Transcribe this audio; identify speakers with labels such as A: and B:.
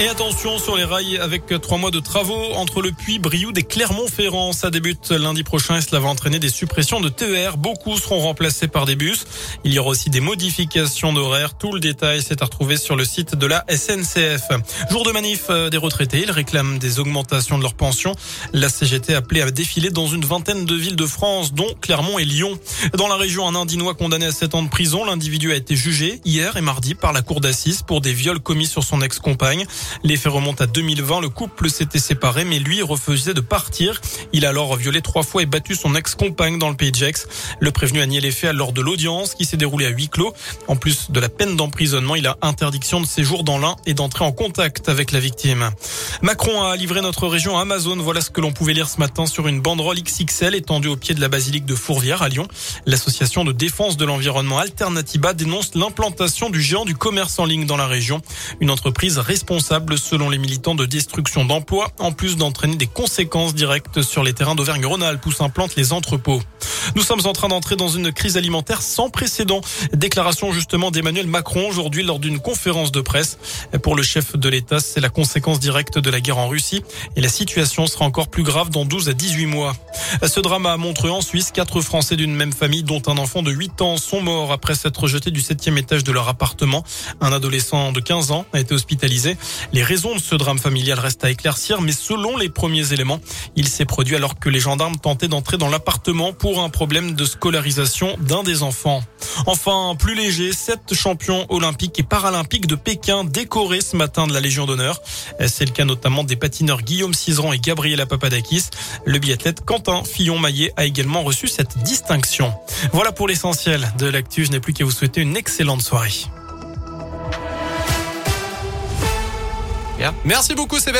A: Et attention sur les rails avec trois mois de travaux entre le Puy, Brioude et Clermont-Ferrand. Ça débute lundi prochain et cela va entraîner des suppressions de TER. Beaucoup seront remplacés par des bus. Il y aura aussi des modifications d'horaire. Tout le détail s'est à retrouver sur le site de la SNCF. Jour de manif euh, des retraités. Ils réclament des augmentations de leurs pensions. La CGT a appelé à défiler dans une vingtaine de villes de France, dont Clermont et Lyon. Dans la région, un Indinois condamné à 7 ans de prison. L'individu a été jugé hier et mardi par la cour d'assises pour des viols commis sur son ex-compagne. Les faits remontent à 2020. Le couple s'était séparé, mais lui refusait de partir. Il a alors violé trois fois et battu son ex-compagne dans le pays de Gex. Le prévenu a nié les faits lors de l'audience qui s'est déroulée à huis clos. En plus de la peine d'emprisonnement, il a interdiction de séjour dans l'un et d'entrer en contact avec la victime. Macron a livré notre région à Amazon. Voilà ce que l'on pouvait lire ce matin sur une banderole XXL étendue au pied de la basilique de Fourvière à Lyon. L'association de défense de l'environnement Alternativa dénonce l'implantation du géant du commerce en ligne dans la région. Une entreprise responsable selon les militants de destruction d'emplois, en plus d'entraîner des conséquences directes sur les terrains d'Auvergne-Rhône-Alpes où s'implantent les entrepôts. Nous sommes en train d'entrer dans une crise alimentaire sans précédent. Déclaration justement d'Emmanuel Macron aujourd'hui lors d'une conférence de presse. Pour le chef de l'État, c'est la conséquence directe de la guerre en Russie et la situation sera encore plus grave dans 12 à 18 mois. Ce drame a montré en Suisse. Quatre Français d'une même famille, dont un enfant de 8 ans, sont morts après s'être jetés du septième étage de leur appartement. Un adolescent de 15 ans a été hospitalisé. Les raisons de ce drame familial restent à éclaircir, mais selon les premiers éléments, il s'est produit alors que les gendarmes tentaient d'entrer dans l'appartement un problème de scolarisation d'un des enfants. Enfin, plus léger, sept champions olympiques et paralympiques de Pékin décorés ce matin de la Légion d'honneur. C'est le cas notamment des patineurs Guillaume Cizeran et Gabriela Papadakis. Le biathlète Quentin Fillon-Maillet a également reçu cette distinction. Voilà pour l'essentiel de l'actu. Je n'ai plus qu'à vous souhaiter une excellente soirée.
B: Merci beaucoup Sébastien.